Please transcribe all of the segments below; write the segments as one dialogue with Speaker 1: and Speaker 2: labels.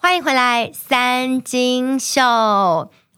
Speaker 1: 欢迎回来，三金秀！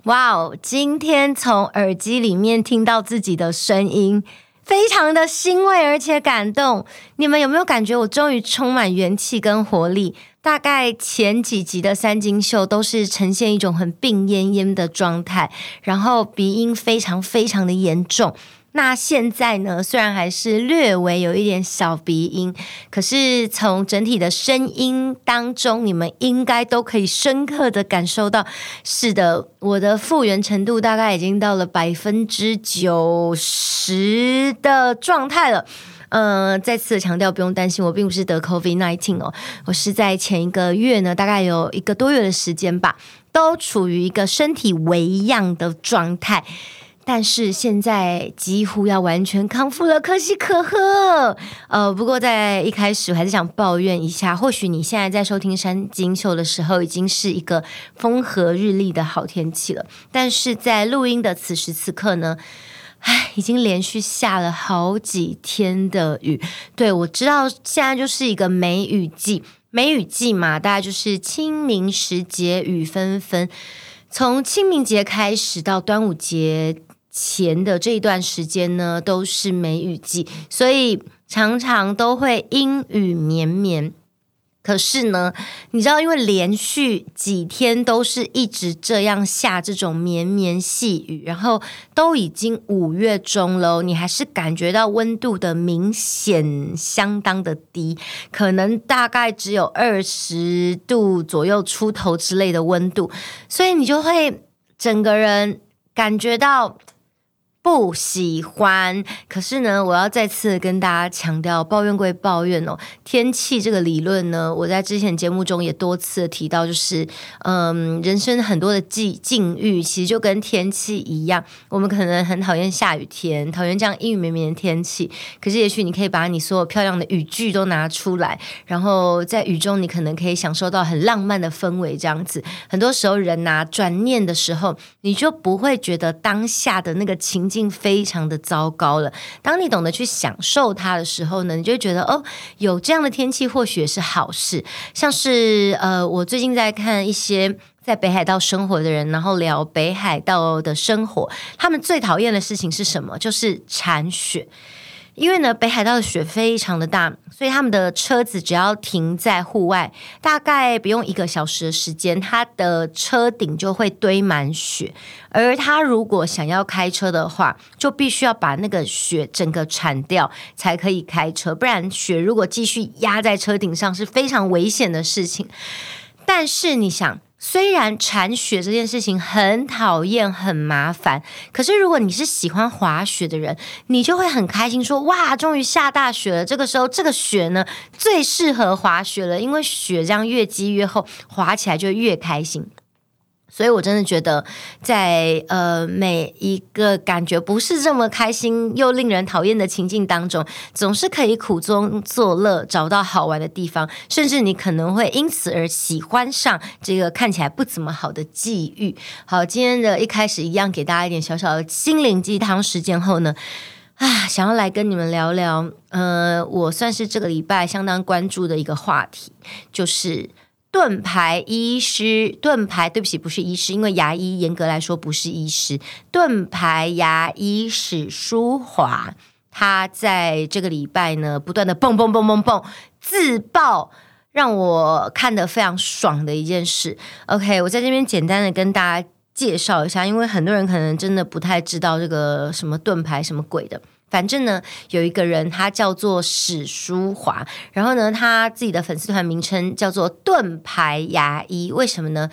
Speaker 1: 哇哦，今天从耳机里面听到自己的声音，非常的欣慰而且感动。你们有没有感觉我终于充满元气跟活力？大概前几集的三金秀都是呈现一种很病恹恹的状态，然后鼻音非常非常的严重。那现在呢，虽然还是略微有一点小鼻音，可是从整体的声音当中，你们应该都可以深刻的感受到，是的，我的复原程度大概已经到了百分之九十的状态了。嗯、再次强调，不用担心，我并不是得 COVID-19 哦，我是在前一个月呢，大概有一个多月的时间吧，都处于一个身体微恙的状态。但是现在几乎要完全康复了，可喜可贺。呃，不过在一开始我还是想抱怨一下，或许你现在在收听山金秀的时候，已经是一个风和日丽的好天气了。但是在录音的此时此刻呢，唉，已经连续下了好几天的雨。对，我知道现在就是一个梅雨季，梅雨季嘛，大概就是清明时节雨纷纷。从清明节开始到端午节。前的这一段时间呢，都是梅雨季，所以常常都会阴雨绵绵。可是呢，你知道，因为连续几天都是一直这样下这种绵绵细雨，然后都已经五月中了，你还是感觉到温度的明显相当的低，可能大概只有二十度左右出头之类的温度，所以你就会整个人感觉到。不喜欢，可是呢，我要再次跟大家强调，抱怨归抱怨哦，天气这个理论呢，我在之前节目中也多次提到，就是嗯，人生很多的境境遇，其实就跟天气一样，我们可能很讨厌下雨天，讨厌这样阴雨绵绵的天气，可是也许你可以把你所有漂亮的雨具都拿出来，然后在雨中，你可能可以享受到很浪漫的氛围，这样子。很多时候人呐、转念的时候，你就不会觉得当下的那个情。已经非常的糟糕了。当你懂得去享受它的时候呢，你就会觉得哦，有这样的天气或许是好事。像是呃，我最近在看一些在北海道生活的人，然后聊北海道的生活，他们最讨厌的事情是什么？就是铲雪。因为呢，北海道的雪非常的大，所以他们的车子只要停在户外，大概不用一个小时的时间，他的车顶就会堆满雪。而他如果想要开车的话，就必须要把那个雪整个铲掉，才可以开车。不然雪如果继续压在车顶上，是非常危险的事情。但是你想。虽然铲雪这件事情很讨厌、很麻烦，可是如果你是喜欢滑雪的人，你就会很开心说，说哇，终于下大雪了。这个时候，这个雪呢，最适合滑雪了，因为雪这样越积越厚，滑起来就越开心。所以，我真的觉得在，呃每一个感觉不是这么开心又令人讨厌的情境当中，总是可以苦中作乐，找到好玩的地方，甚至你可能会因此而喜欢上这个看起来不怎么好的际遇。好，今天的一开始一样，给大家一点小小的心灵鸡汤时间后呢，啊，想要来跟你们聊聊，呃，我算是这个礼拜相当关注的一个话题，就是。盾牌医师，盾牌，对不起，不是医师，因为牙医严格来说不是医师。盾牌牙医史书华，他在这个礼拜呢，不断的蹦蹦蹦蹦蹦自爆，让我看得非常爽的一件事。OK，我在这边简单的跟大家介绍一下，因为很多人可能真的不太知道这个什么盾牌什么鬼的。反正呢，有一个人，他叫做史书华，然后呢，他自己的粉丝团名称叫做盾牌牙医。为什么呢？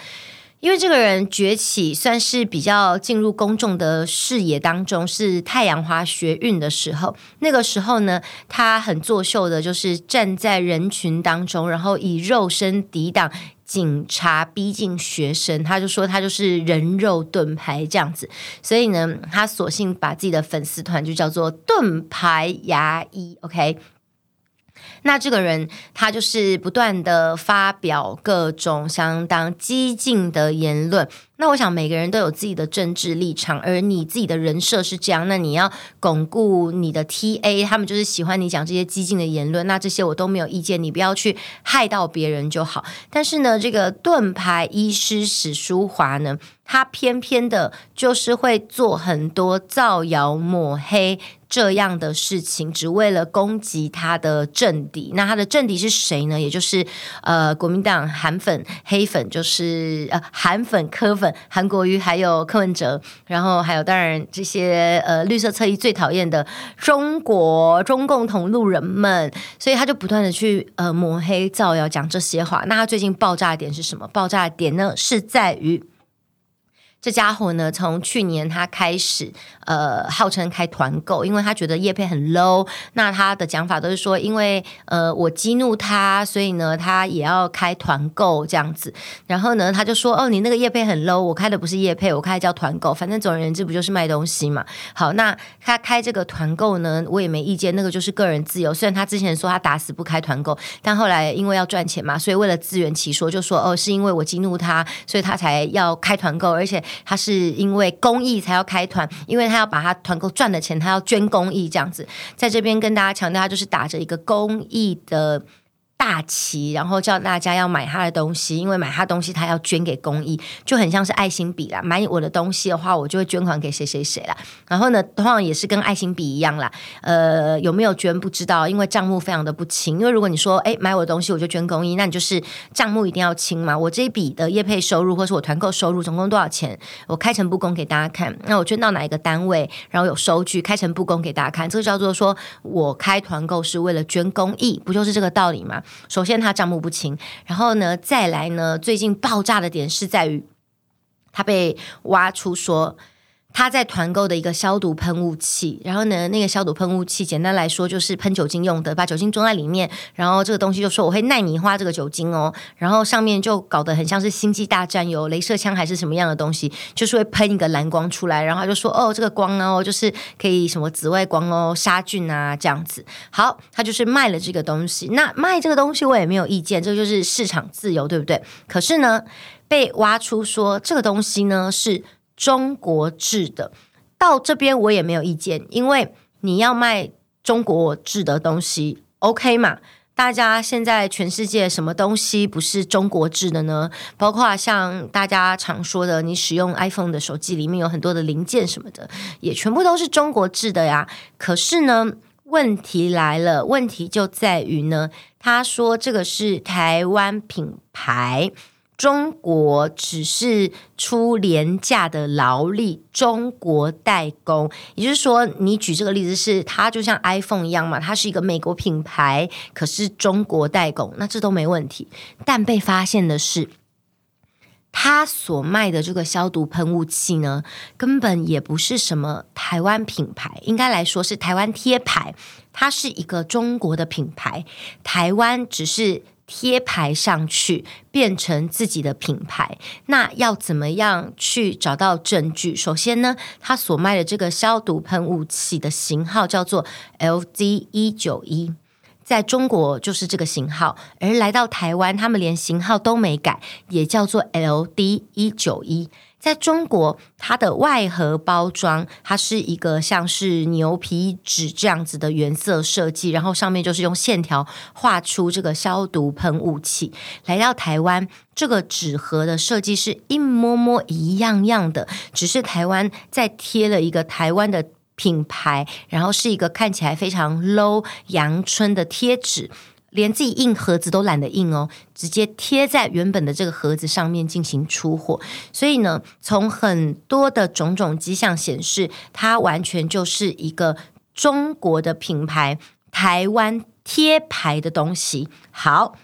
Speaker 1: 因为这个人崛起算是比较进入公众的视野当中，是太阳花学运的时候。那个时候呢，他很作秀的，就是站在人群当中，然后以肉身抵挡。警察逼近学生，他就说他就是人肉盾牌这样子，所以呢，他索性把自己的粉丝团就叫做盾牌牙医。OK，那这个人他就是不断的发表各种相当激进的言论，那我想每个人都有自己的政治立场，而你自己的人设是这样，那你要巩固你的 TA，他们就是喜欢你讲这些激进的言论，那这些我都没有意见，你不要去害到别人就好。但是呢，这个盾牌医师史书华呢，他偏偏的就是会做很多造谣抹黑。这样的事情，只为了攻击他的政敌。那他的政敌是谁呢？也就是呃，国民党韩粉、黑粉，就是呃，韩粉、科粉，韩国瑜还有柯文哲，然后还有当然这些呃绿色侧翼最讨厌的中国中共同路人们。所以他就不断的去呃抹黑、造谣，讲这些话。那他最近爆炸点是什么？爆炸点呢是在于。这家伙呢，从去年他开始，呃，号称开团购，因为他觉得业配很 low。那他的讲法都是说，因为呃我激怒他，所以呢他也要开团购这样子。然后呢他就说，哦，你那个业配很 low，我开的不是业配，我开的叫团购，反正总而言之不就是卖东西嘛。好，那他开这个团购呢，我也没意见，那个就是个人自由。虽然他之前说他打死不开团购，但后来因为要赚钱嘛，所以为了自圆其说，就说哦是因为我激怒他，所以他才要开团购，而且。他是因为公益才要开团，因为他要把他团购赚的钱，他要捐公益这样子，在这边跟大家强调，他就是打着一个公益的。大旗，然后叫大家要买他的东西，因为买他东西他要捐给公益，就很像是爱心笔啦。买我的东西的话，我就会捐款给谁谁谁啦。然后呢，同样也是跟爱心笔一样啦。呃，有没有捐不知道，因为账目非常的不清。因为如果你说，诶，买我的东西我就捐公益，那你就是账目一定要清嘛。我这一笔的业配收入或是我团购收入总共多少钱，我开诚布公给大家看。那我捐到哪一个单位，然后有收据，开诚布公给大家看。这个叫做说我开团购是为了捐公益，不就是这个道理吗？首先，他账目不清，然后呢，再来呢，最近爆炸的点是在于，他被挖出说他在团购的一个消毒喷雾器，然后呢，那个消毒喷雾器简单来说就是喷酒精用的，把酒精装在里面，然后这个东西就说我会耐米花这个酒精哦，然后上面就搞得很像是星际大战有镭射枪还是什么样的东西，就是会喷一个蓝光出来，然后他就说哦，这个光哦，就是可以什么紫外光哦，杀菌啊这样子。好，他就是卖了这个东西，那卖这个东西我也没有意见，这就是市场自由，对不对？可是呢，被挖出说这个东西呢是。中国制的，到这边我也没有意见，因为你要卖中国制的东西，OK 嘛？大家现在全世界什么东西不是中国制的呢？包括像大家常说的，你使用 iPhone 的手机里面有很多的零件什么的，也全部都是中国制的呀。可是呢，问题来了，问题就在于呢，他说这个是台湾品牌。中国只是出廉价的劳力，中国代工，也就是说，你举这个例子是它就像 iPhone 一样嘛，它是一个美国品牌，可是中国代工，那这都没问题。但被发现的是，他所卖的这个消毒喷雾器呢，根本也不是什么台湾品牌，应该来说是台湾贴牌，它是一个中国的品牌，台湾只是。贴牌上去变成自己的品牌，那要怎么样去找到证据？首先呢，他所卖的这个消毒喷雾器的型号叫做 LD 一九一，在中国就是这个型号，而来到台湾，他们连型号都没改，也叫做 LD 一九一。在中国，它的外盒包装，它是一个像是牛皮纸这样子的原色设计，然后上面就是用线条画出这个消毒喷雾器。来到台湾，这个纸盒的设计是一模模一样样的，只是台湾在贴了一个台湾的品牌，然后是一个看起来非常 low 阳春的贴纸。连自己印盒子都懒得印哦，直接贴在原本的这个盒子上面进行出货。所以呢，从很多的种种迹象显示，它完全就是一个中国的品牌，台湾贴牌的东西。好，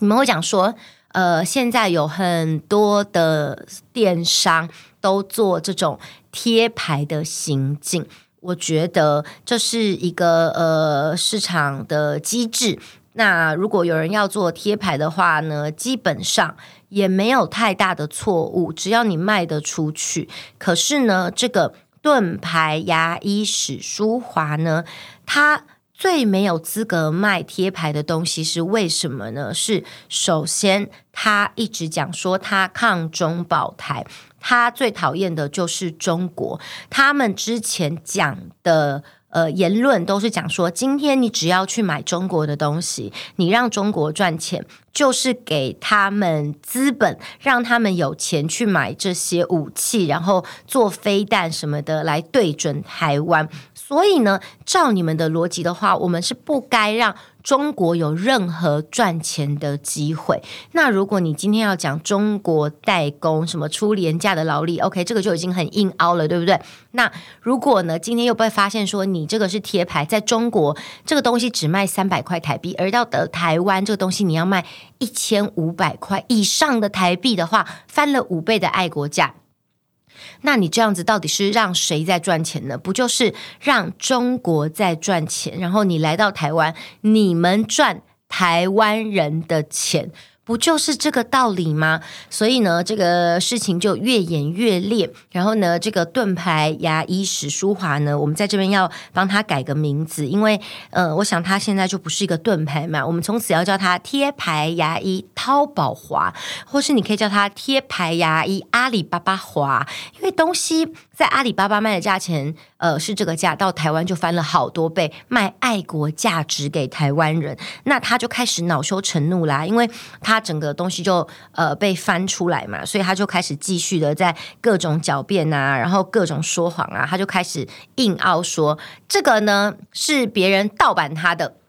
Speaker 1: 你们会讲说，呃，现在有很多的电商都做这种贴牌的行径。我觉得这是一个呃市场的机制。那如果有人要做贴牌的话呢，基本上也没有太大的错误，只要你卖得出去。可是呢，这个盾牌牙医史书华呢，他最没有资格卖贴牌的东西是为什么呢？是首先他一直讲说他抗中保台，他最讨厌的就是中国。他们之前讲的呃言论都是讲说，今天你只要去买中国的东西，你让中国赚钱。就是给他们资本，让他们有钱去买这些武器，然后做飞弹什么的来对准台湾。所以呢，照你们的逻辑的话，我们是不该让中国有任何赚钱的机会。那如果你今天要讲中国代工，什么出廉价的劳力，OK，这个就已经很硬凹了，对不对？那如果呢，今天又被发现说你这个是贴牌，在中国这个东西只卖三百块台币，而到的台湾这个东西你要卖。一千五百块以上的台币的话，翻了五倍的爱国价。那你这样子到底是让谁在赚钱呢？不就是让中国在赚钱？然后你来到台湾，你们赚台湾人的钱。不就是这个道理吗？所以呢，这个事情就越演越烈。然后呢，这个盾牌牙医史书华呢，我们在这边要帮他改个名字，因为呃，我想他现在就不是一个盾牌嘛，我们从此要叫他贴牌牙医淘宝华，或是你可以叫他贴牌牙医阿里巴巴华，因为东西在阿里巴巴卖的价钱。呃，是这个价，到台湾就翻了好多倍，卖爱国价值给台湾人，那他就开始恼羞成怒啦，因为他整个东西就呃被翻出来嘛，所以他就开始继续的在各种狡辩啊，然后各种说谎啊，他就开始硬凹说这个呢是别人盗版他的。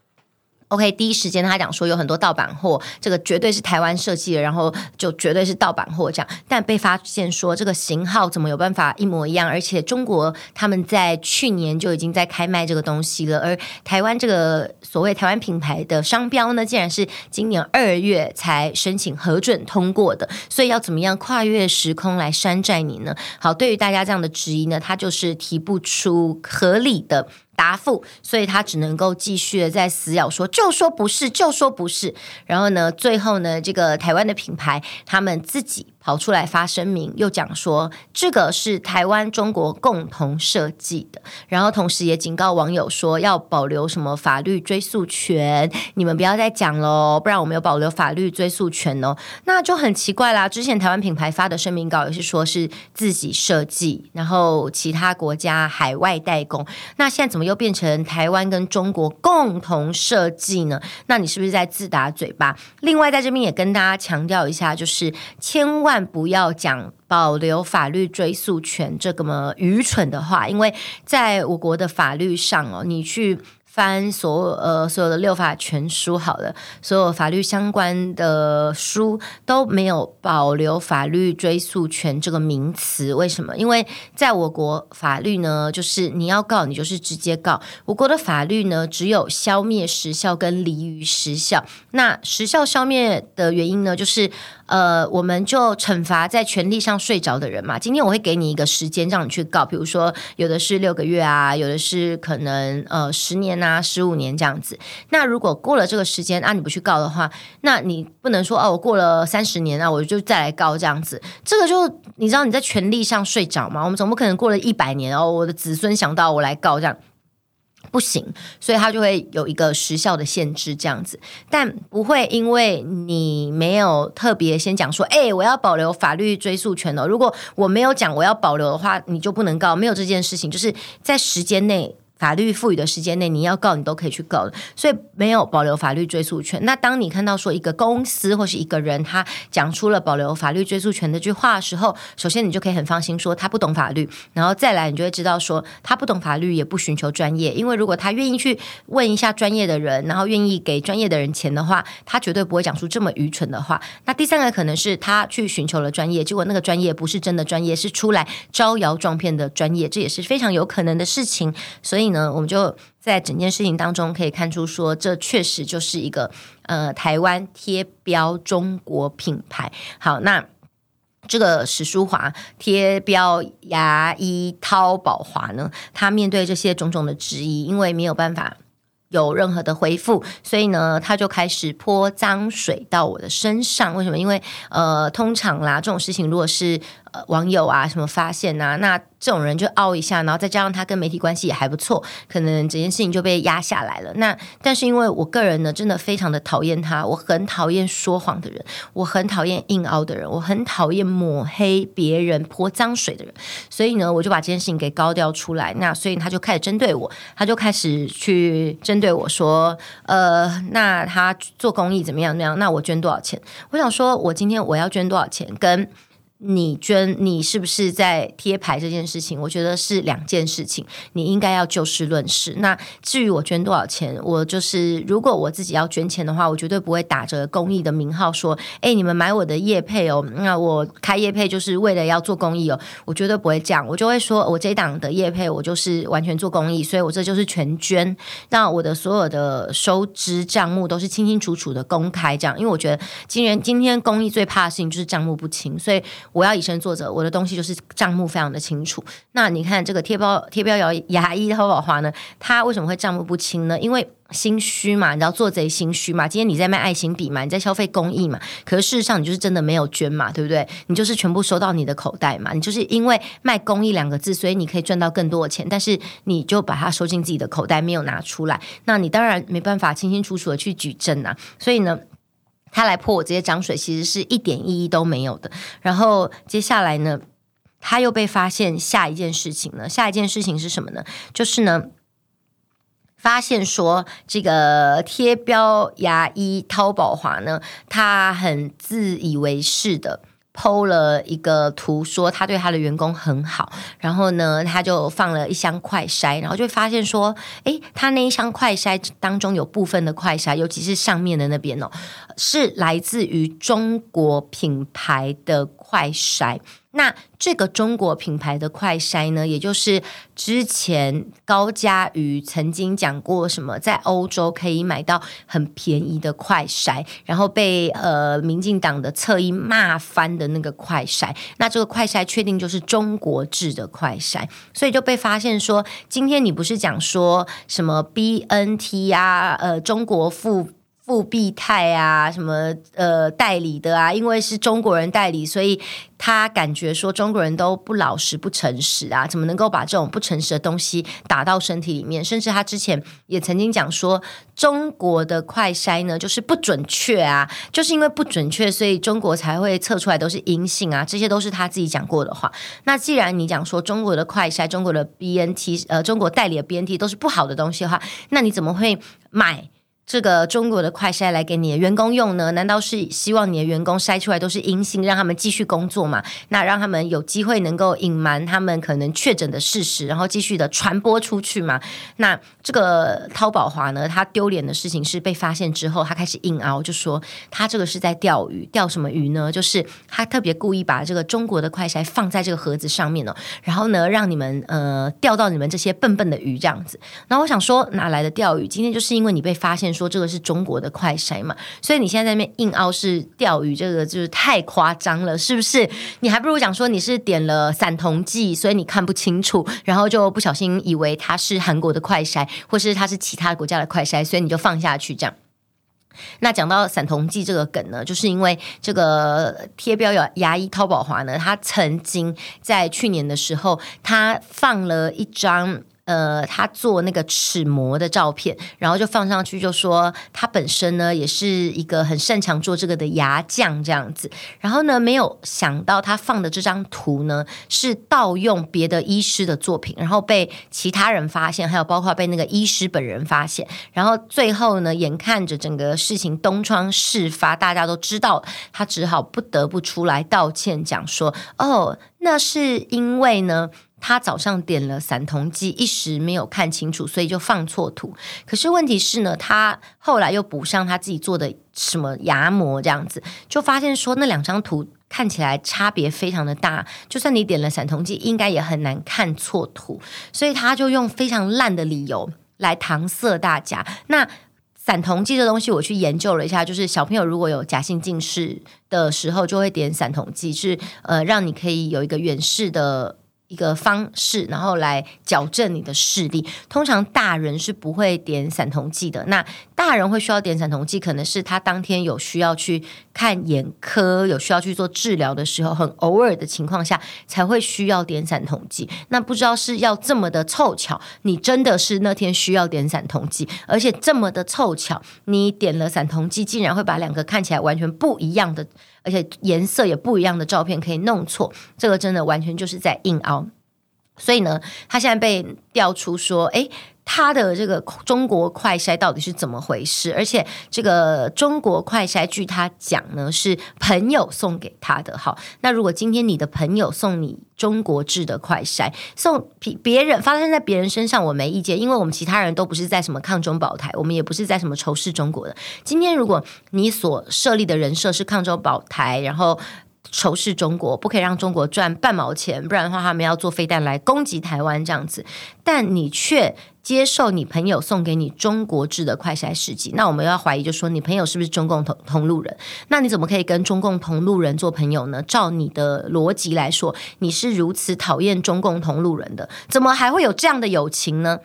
Speaker 1: OK，第一时间他讲说有很多盗版货，这个绝对是台湾设计的，然后就绝对是盗版货这样。但被发现说这个型号怎么有办法一模一样？而且中国他们在去年就已经在开卖这个东西了，而台湾这个所谓台湾品牌的商标呢，竟然是今年二月才申请核准通过的。所以要怎么样跨越时空来山寨你呢？好，对于大家这样的质疑呢，他就是提不出合理的。答复，所以他只能够继续的在死咬说，就说不是，就说不是。然后呢，最后呢，这个台湾的品牌他们自己。跑出来发声明，又讲说这个是台湾中国共同设计的，然后同时也警告网友说要保留什么法律追诉权，你们不要再讲喽，不然我们有保留法律追诉权哦。那就很奇怪啦，之前台湾品牌发的声明稿也是说是自己设计，然后其他国家海外代工，那现在怎么又变成台湾跟中国共同设计呢？那你是不是在自打嘴巴？另外在这边也跟大家强调一下，就是千万。但不要讲保留法律追诉权这个么愚蠢的话，因为在我国的法律上哦，你去。翻所呃所有的六法全书好了，所有法律相关的书都没有保留法律追诉权这个名词。为什么？因为在我国法律呢，就是你要告你就是直接告。我国的法律呢，只有消灭时效跟离于时效。那时效消灭的原因呢，就是呃，我们就惩罚在权利上睡着的人嘛。今天我会给你一个时间让你去告，比如说有的是六个月啊，有的是可能呃十年。啊十五年这样子，那如果过了这个时间啊，你不去告的话，那你不能说哦，我过了三十年啊，我就再来告这样子。这个就你知道你在权利上睡着嘛？我们总不可能过了一百年哦，我的子孙想到我来告这样不行，所以他就会有一个时效的限制这样子，但不会因为你没有特别先讲说，哎，我要保留法律追诉权哦。如果我没有讲我要保留的话，你就不能告，没有这件事情，就是在时间内。法律赋予的时间内，你要告你都可以去告，所以没有保留法律追诉权。那当你看到说一个公司或是一个人他讲出了保留法律追诉权的句话的时候，首先你就可以很放心说他不懂法律，然后再来你就会知道说他不懂法律也不寻求专业，因为如果他愿意去问一下专业的人，然后愿意给专业的人钱的话，他绝对不会讲出这么愚蠢的话。那第三个可能是他去寻求了专业，结果那个专业不是真的专业，是出来招摇撞骗的专业，这也是非常有可能的事情。所以呢，我们就在整件事情当中可以看出，说这确实就是一个呃台湾贴标中国品牌。好，那这个史书华贴标牙医淘宝华呢，他面对这些种种的质疑，因为没有办法。有任何的回复，所以呢，他就开始泼脏水到我的身上。为什么？因为呃，通常啦，这种事情如果是网友啊什么发现啊，那这种人就凹一下，然后再加上他跟媒体关系也还不错，可能整件事情就被压下来了。那但是因为我个人呢，真的非常的讨厌他，我很讨厌说谎的人，我很讨厌硬凹的人，我很讨厌抹黑别人、泼脏水的人，所以呢，我就把这件事情给高调出来。那所以他就开始针对我，他就开始去针对我说，呃，那他做公益怎么样？那样，那我捐多少钱？我想说，我今天我要捐多少钱？跟你捐，你是不是在贴牌这件事情？我觉得是两件事情，你应该要就事论事。那至于我捐多少钱，我就是如果我自己要捐钱的话，我绝对不会打着公益的名号说，哎，你们买我的业配哦，那我开业配就是为了要做公益哦，我绝对不会这样，我就会说我这档的业配我就是完全做公益，所以我这就是全捐。那我的所有的收支账目都是清清楚楚的公开，这样，因为我觉得今年今天公益最怕的事情就是账目不清，所以。我要以身作则，我的东西就是账目非常的清楚。那你看这个贴标贴标牙牙医淘宝花呢，他为什么会账目不清呢？因为心虚嘛，你知道做贼心虚嘛。今天你在卖爱心笔嘛，你在消费公益嘛，可是事实上你就是真的没有捐嘛，对不对？你就是全部收到你的口袋嘛。你就是因为卖公益两个字，所以你可以赚到更多的钱，但是你就把它收进自己的口袋，没有拿出来。那你当然没办法清清楚楚的去举证啊。所以呢。他来泼我这些脏水，其实是一点意义都没有的。然后接下来呢，他又被发现下一件事情了，下一件事情是什么呢？就是呢，发现说这个贴标牙医淘宝华呢，他很自以为是的。剖了一个图，说他对他的员工很好，然后呢，他就放了一箱快筛，然后就发现说，诶，他那一箱快筛当中有部分的快筛，尤其是上面的那边哦，是来自于中国品牌的快筛。那这个中国品牌的快筛呢，也就是之前高嘉瑜曾经讲过什么，在欧洲可以买到很便宜的快筛，然后被呃民进党的侧翼骂翻的那个快筛。那这个快筛确定就是中国制的快筛，所以就被发现说，今天你不是讲说什么 BNT 啊，呃，中国富富。必泰啊，什么呃代理的啊？因为是中国人代理，所以他感觉说中国人都不老实、不诚实啊，怎么能够把这种不诚实的东西打到身体里面？甚至他之前也曾经讲说，中国的快筛呢就是不准确啊，就是因为不准确，所以中国才会测出来都是阴性啊。这些都是他自己讲过的话。那既然你讲说中国的快筛、中国的 BNT 呃中国代理的 BNT 都是不好的东西的话，那你怎么会买？这个中国的快筛来给你的员工用呢？难道是希望你的员工筛出来都是阴性，让他们继续工作吗？那让他们有机会能够隐瞒他们可能确诊的事实，然后继续的传播出去吗？那这个淘宝华呢？他丢脸的事情是被发现之后，他开始硬凹，就说他这个是在钓鱼，钓什么鱼呢？就是他特别故意把这个中国的快筛放在这个盒子上面哦，然后呢，让你们呃钓到你们这些笨笨的鱼这样子。那我想说，哪来的钓鱼？今天就是因为你被发现。说这个是中国的快筛嘛，所以你现在在那边硬凹是钓鱼，这个就是太夸张了，是不是？你还不如讲说你是点了散瞳剂，所以你看不清楚，然后就不小心以为它是韩国的快筛，或是它是其他国家的快筛，所以你就放下去这样。那讲到散瞳剂这个梗呢，就是因为这个贴标有牙医淘宝华呢，他曾经在去年的时候，他放了一张。呃，他做那个齿模的照片，然后就放上去，就说他本身呢也是一个很擅长做这个的牙匠这样子。然后呢，没有想到他放的这张图呢是盗用别的医师的作品，然后被其他人发现，还有包括被那个医师本人发现。然后最后呢，眼看着整个事情东窗事发，大家都知道，他只好不得不出来道歉，讲说：“哦，那是因为呢。”他早上点了散瞳剂，一时没有看清楚，所以就放错图。可是问题是呢，他后来又补上他自己做的什么牙模，这样子就发现说那两张图看起来差别非常的大。就算你点了散瞳剂，应该也很难看错图。所以他就用非常烂的理由来搪塞大家。那散瞳剂这东西，我去研究了一下，就是小朋友如果有假性近视的时候，就会点散瞳剂，是呃让你可以有一个远视的。一个方式，然后来矫正你的视力。通常大人是不会点散瞳剂的。那大人会需要点散瞳剂，可能是他当天有需要去看眼科，有需要去做治疗的时候，很偶尔的情况下才会需要点散瞳剂。那不知道是要这么的凑巧，你真的是那天需要点散瞳剂，而且这么的凑巧，你点了散瞳剂，竟然会把两个看起来完全不一样的。而且颜色也不一样的照片可以弄错，这个真的完全就是在硬凹。所以呢，他现在被调出说，诶，他的这个中国快筛到底是怎么回事？而且这个中国快筛，据他讲呢，是朋友送给他的。好，那如果今天你的朋友送你中国制的快筛，送别别人发生在别人身上，我没意见，因为我们其他人都不是在什么抗中保台，我们也不是在什么仇视中国的。今天如果你所设立的人设是抗中保台，然后。仇视中国，不可以让中国赚半毛钱，不然的话，他们要做飞弹来攻击台湾这样子。但你却接受你朋友送给你中国制的快筛试剂，那我们要怀疑，就说你朋友是不是中共同同路人？那你怎么可以跟中共同路人做朋友呢？照你的逻辑来说，你是如此讨厌中共同路人的，怎么还会有这样的友情呢？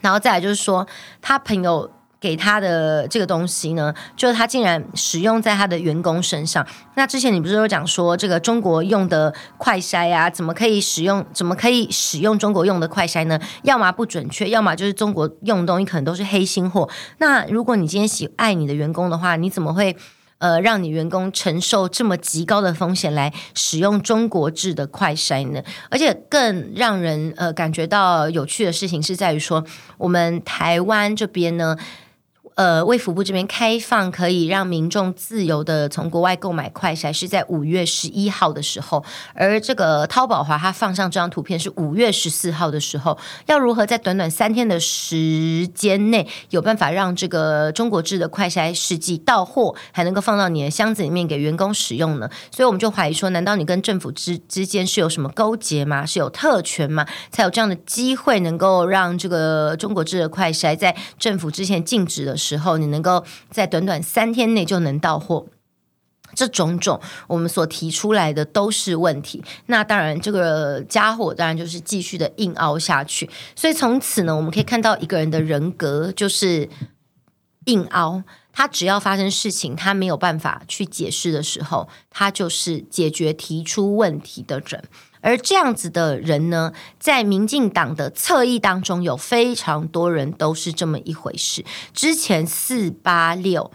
Speaker 1: 然后再来就是说，他朋友。给他的这个东西呢，就是他竟然使用在他的员工身上。那之前你不是有讲说，这个中国用的快筛啊，怎么可以使用？怎么可以使用中国用的快筛呢？要么不准确，要么就是中国用的东西可能都是黑心货。那如果你今天喜爱你的员工的话，你怎么会呃让你员工承受这么极高的风险来使用中国制的快筛呢？而且更让人呃感觉到有趣的事情是在于说，我们台湾这边呢。呃，卫福部这边开放可以让民众自由的从国外购买快筛，是在五月十一号的时候。而这个淘宝华他放上这张图片是五月十四号的时候。要如何在短短三天的时间内有办法让这个中国制的快筛试剂到货，还能够放到你的箱子里面给员工使用呢？所以我们就怀疑说，难道你跟政府之之间是有什么勾结吗？是有特权吗？才有这样的机会能够让这个中国制的快筛在政府之前禁止的时候，你能够在短短三天内就能到货，这种种我们所提出来的都是问题。那当然，这个家伙当然就是继续的硬凹下去。所以从此呢，我们可以看到一个人的人格就是硬凹。他只要发生事情，他没有办法去解释的时候，他就是解决提出问题的人。而这样子的人呢，在民进党的侧翼当中，有非常多人都是这么一回事。之前四八六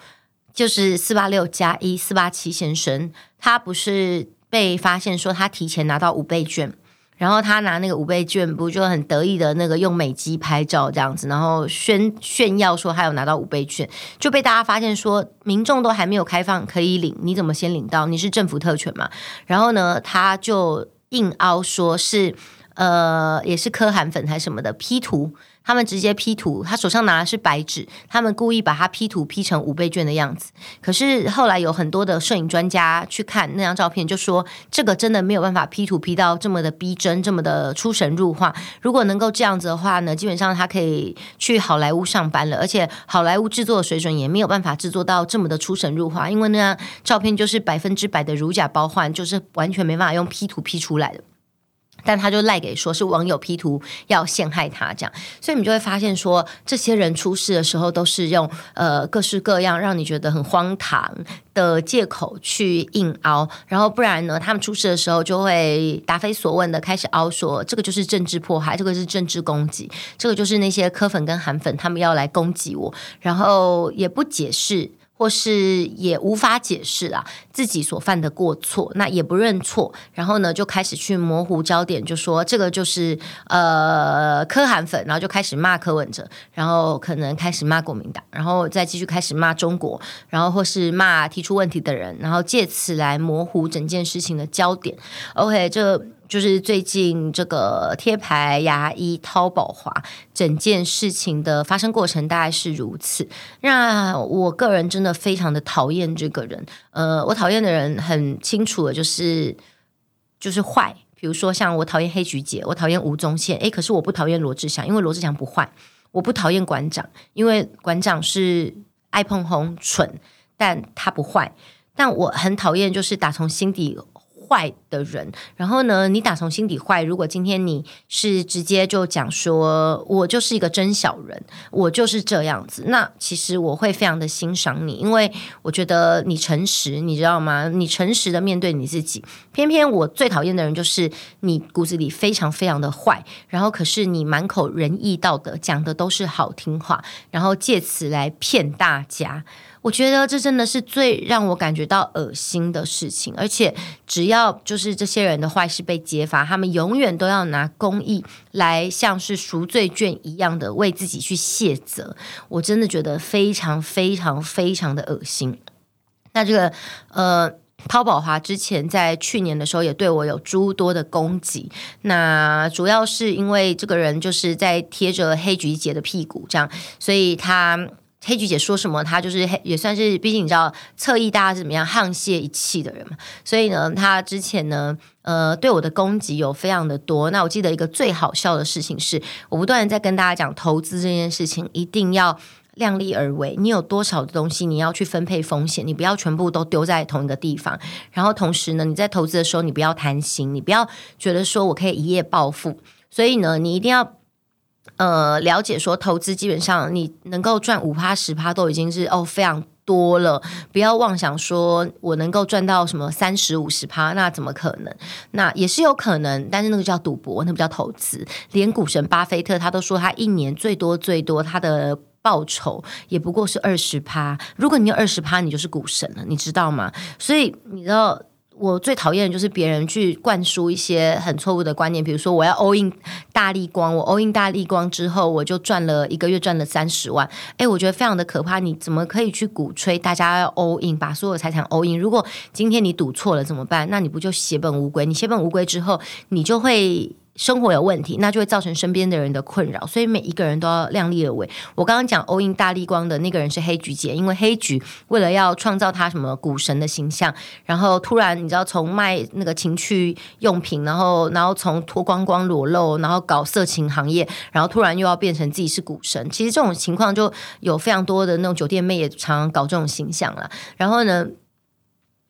Speaker 1: 就是四八六加一四八七先生，他不是被发现说他提前拿到五倍券，然后他拿那个五倍券，不就很得意的那个用美机拍照这样子，然后炫炫耀说他有拿到五倍券，就被大家发现说民众都还没有开放可以领，你怎么先领到？你是政府特权嘛？然后呢，他就。硬凹说是，呃，也是柯韩粉还是什么的 P 图，他们直接 P 图，他手上拿的是白纸，他们故意把他 P 图 P 成五倍券的样子。可是后来有很多的摄影专家去看那张照片，就说这个真的没有办法 P 图 P 到这么的逼真，这么的出神入化。如果能够这样子的话呢，基本上他可以去好莱坞上班了，而且好莱坞制作的水准也没有办法制作到这么的出神入化，因为那张照片就是百分之百的如假包换，就是完全没办法用 P 图 P 出来的。但他就赖给说是网友 P 图要陷害他这样，所以你就会发现说，这些人出事的时候都是用呃各式各样让你觉得很荒唐的借口去硬凹，然后不然呢，他们出事的时候就会答非所问的开始凹说这个就是政治迫害，这个是政治攻击，这个就是那些柯粉跟韩粉他们要来攻击我，然后也不解释。或是也无法解释啦，自己所犯的过错，那也不认错，然后呢就开始去模糊焦点，就说这个就是呃柯韩粉，然后就开始骂柯文哲，然后可能开始骂国民党，然后再继续开始骂中国，然后或是骂提出问题的人，然后借此来模糊整件事情的焦点。OK，这。就是最近这个贴牌牙医淘宝华整件事情的发生过程大概是如此。那我个人真的非常的讨厌这个人。呃，我讨厌的人很清楚的，就是就是坏。比如说像我讨厌黑菊姐，我讨厌吴宗宪。诶，可是我不讨厌罗志祥，因为罗志祥不坏。我不讨厌馆长，因为馆长是爱碰红蠢，但他不坏。但我很讨厌，就是打从心底。坏的人。然后呢，你打从心底坏。如果今天你是直接就讲说，我就是一个真小人，我就是这样子，那其实我会非常的欣赏你，因为我觉得你诚实，你知道吗？你诚实的面对你自己。偏偏我最讨厌的人就是你骨子里非常非常的坏，然后可是你满口仁义道德，讲的都是好听话，然后借此来骗大家。我觉得这真的是最让我感觉到恶心的事情，而且只要就是这些人的坏事被揭发，他们永远都要拿公益来像是赎罪券一样的为自己去卸责。我真的觉得非常非常非常的恶心。那这个呃，汤宝华之前在去年的时候也对我有诸多的攻击，那主要是因为这个人就是在贴着黑菊姐的屁股这样，所以他。黑菊姐说什么，她就是黑，也算是，毕竟你知道侧翼大家是怎么样沆瀣一气的人嘛。所以呢，她之前呢，呃，对我的攻击有非常的多。那我记得一个最好笑的事情是，我不断的在跟大家讲投资这件事情一定要量力而为。你有多少的东西，你要去分配风险，你不要全部都丢在同一个地方。然后同时呢，你在投资的时候，你不要贪心，你不要觉得说我可以一夜暴富。所以呢，你一定要。呃，了解说投资基本上你能够赚五趴十趴都已经是哦非常多了，不要妄想说我能够赚到什么三十五十趴，那怎么可能？那也是有可能，但是那个叫赌博，那不叫投资。连股神巴菲特他都说他一年最多最多他的报酬也不过是二十趴，如果你有二十趴，你就是股神了，你知道吗？所以你知道。我最讨厌的就是别人去灌输一些很错误的观念，比如说我要 all in 大力光，我 all in 大力光之后，我就赚了一个月赚了三十万，哎，我觉得非常的可怕。你怎么可以去鼓吹大家要 all in，把所有财产 all in？如果今天你赌错了怎么办？那你不就血本无归？你血本无归之后，你就会。生活有问题，那就会造成身边的人的困扰，所以每一个人都要量力而为。我刚刚讲欧印大立光的那个人是黑菊姐，因为黑菊为了要创造他什么股神的形象，然后突然你知道从卖那个情趣用品，然后然后从脱光光裸露，然后搞色情行业，然后突然又要变成自己是股神。其实这种情况就有非常多的那种酒店妹也常常搞这种形象了。然后呢，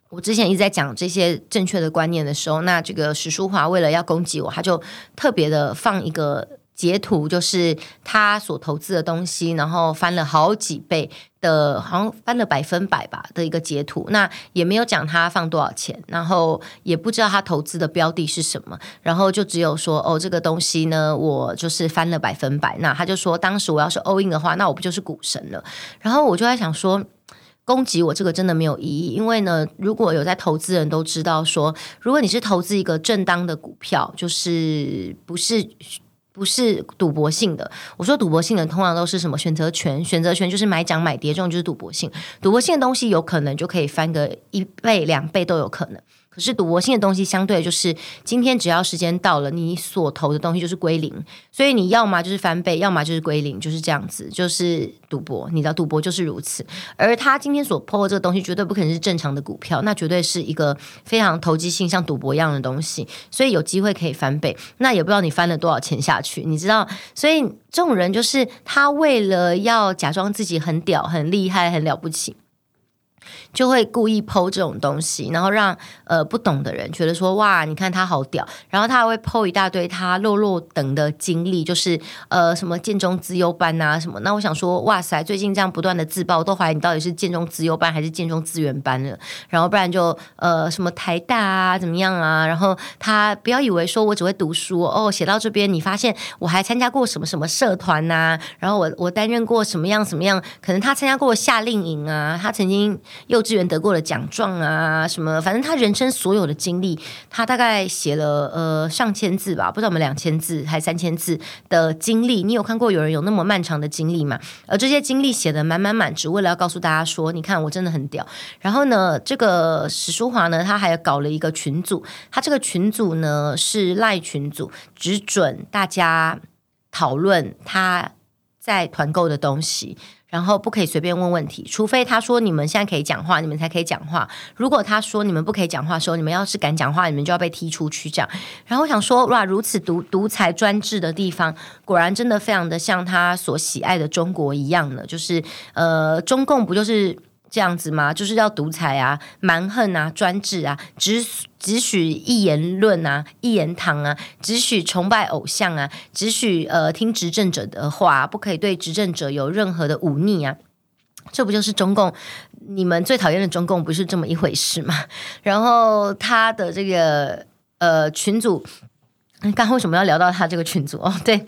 Speaker 1: 我之前一直在讲这些正确的观念的时候，那这个史书华为了要攻击我，他就特别的放一个截图，就是他所投资的东西，然后翻了好几倍的，好像翻了百分百吧的一个截图。那也没有讲他放多少钱，然后也不知道他投资的标的是什么，然后就只有说哦，这个东西呢，我就是翻了百分百。那他就说，当时我要是 all in 的话，那我不就是股神了？然后我就在想说。攻击我这个真的没有意义，因为呢，如果有在投资人都知道说，如果你是投资一个正当的股票，就是不是不是赌博性的。我说赌博性的通常都是什么选择权，选择权就是买涨买跌，这种就是赌博性。赌博性的东西有可能就可以翻个一倍两倍都有可能。可是赌博性的东西，相对就是今天只要时间到了，你所投的东西就是归零，所以你要么就是翻倍，要么就是归零，就是这样子，就是赌博。你知道赌博就是如此。而他今天所抛的这个东西，绝对不可能是正常的股票，那绝对是一个非常投机性，像赌博一样的东西。所以有机会可以翻倍，那也不知道你翻了多少钱下去，你知道？所以这种人就是他为了要假装自己很屌、很厉害、很了不起。就会故意 po 这种东西，然后让呃不懂的人觉得说哇，你看他好屌，然后他还会 po 一大堆他落落等的经历，就是呃什么建中资优班啊什么。那我想说哇塞，最近这样不断的自爆，都怀疑你到底是建中资优班还是建中资源班了。然后不然就呃什么台大啊怎么样啊？然后他不要以为说我只会读书哦，写到这边你发现我还参加过什么什么社团呐、啊，然后我我担任过什么样什么样，可能他参加过夏令营啊，他曾经。幼稚园得过的奖状啊，什么，反正他人生所有的经历，他大概写了呃上千字吧，不知道我们两千字还三千字的经历。你有看过有人有那么漫长的经历吗？而这些经历写的满满满，只为了要告诉大家说，你看我真的很屌。然后呢，这个史书华呢，他还搞了一个群组，他这个群组呢是赖群组，只准大家讨论他在团购的东西。然后不可以随便问问题，除非他说你们现在可以讲话，你们才可以讲话。如果他说你们不可以讲话的时候，你们要是敢讲话，你们就要被踢出去。这样。然后我想说，哇，如此独独裁专制的地方，果然真的非常的像他所喜爱的中国一样的，就是呃，中共不就是这样子吗？就是要独裁啊、蛮横啊、专制啊，只只许一言论啊、一言堂啊，只许崇拜偶像啊，只许呃听执政者的话，不可以对执政者有任何的忤逆啊。这不就是中共？你们最讨厌的中共不是这么一回事吗？然后他的这个呃群组，刚刚为什么要聊到他这个群组？哦，对。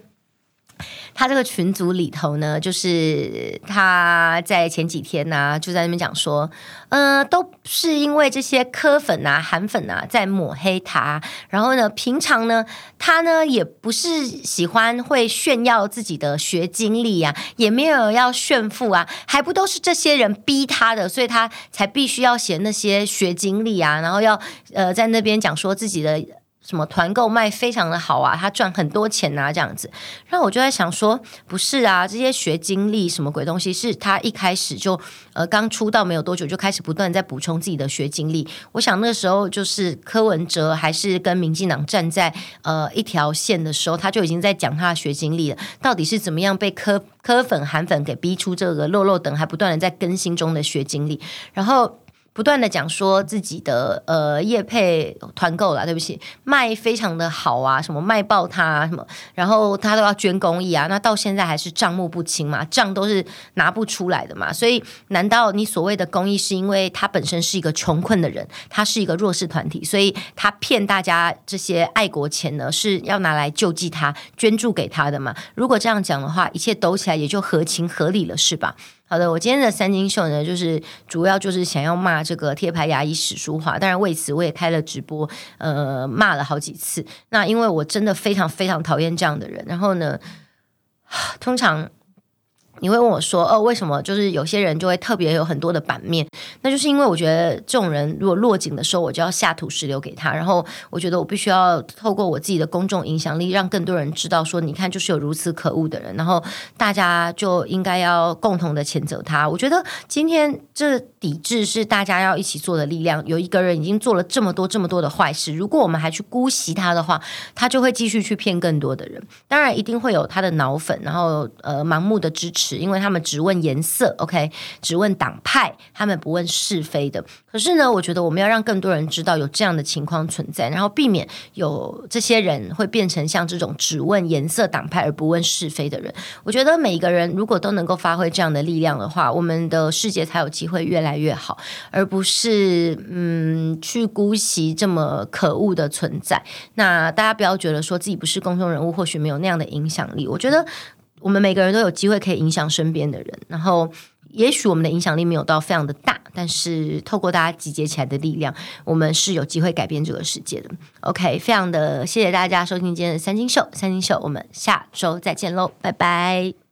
Speaker 1: 他这个群组里头呢，就是他在前几天呢、就在那边讲说，呃，都是因为这些科粉啊、韩粉啊在抹黑他。然后呢，平常呢，他呢也不是喜欢会炫耀自己的学经历啊，也没有要炫富啊，还不都是这些人逼他的，所以他才必须要写那些学经历啊，然后要呃在那边讲说自己的。什么团购卖非常的好啊，他赚很多钱啊，这样子。然后我就在想说，不是啊，这些学经历什么鬼东西，是他一开始就呃刚出道没有多久就开始不断在补充自己的学经历。我想那时候就是柯文哲还是跟民进党站在呃一条线的时候，他就已经在讲他的学经历了，到底是怎么样被柯柯粉韩粉给逼出这个落落等，还不断的在更新中的学经历，然后。不断的讲说自己的呃业配团购啦，对不起，卖非常的好啊，什么卖爆他，什么，然后他都要捐公益啊，那到现在还是账目不清嘛，账都是拿不出来的嘛，所以难道你所谓的公益是因为他本身是一个穷困的人，他是一个弱势团体，所以他骗大家这些爱国钱呢是要拿来救济他捐助给他的嘛？如果这样讲的话，一切抖起来也就合情合理了，是吧？好的，我今天的三金秀呢，就是主要就是想要骂这个贴牌牙医史书华，当然为此我也开了直播，呃，骂了好几次。那因为我真的非常非常讨厌这样的人，然后呢，通常。你会问我说：“哦，为什么就是有些人就会特别有很多的版面？那就是因为我觉得这种人如果落井的时候，我就要下土石流给他。然后我觉得我必须要透过我自己的公众影响力，让更多人知道说，你看，就是有如此可恶的人。然后大家就应该要共同的谴责他。我觉得今天这抵制是大家要一起做的力量。有一个人已经做了这么多这么多的坏事，如果我们还去姑息他的话，他就会继续去骗更多的人。当然，一定会有他的脑粉，然后呃，盲目的支持。”因为他们只问颜色，OK，只问党派，他们不问是非的。可是呢，我觉得我们要让更多人知道有这样的情况存在，然后避免有这些人会变成像这种只问颜色、党派而不问是非的人。我觉得每一个人如果都能够发挥这样的力量的话，我们的世界才有机会越来来越好，而不是嗯去姑息这么可恶的存在。那大家不要觉得说自己不是公众人物，或许没有那样的影响力。我觉得。我们每个人都有机会可以影响身边的人，然后也许我们的影响力没有到非常的大，但是透过大家集结起来的力量，我们是有机会改变这个世界的。OK，非常的谢谢大家收听今天的三金秀，三金秀，我们下周再见喽，拜拜。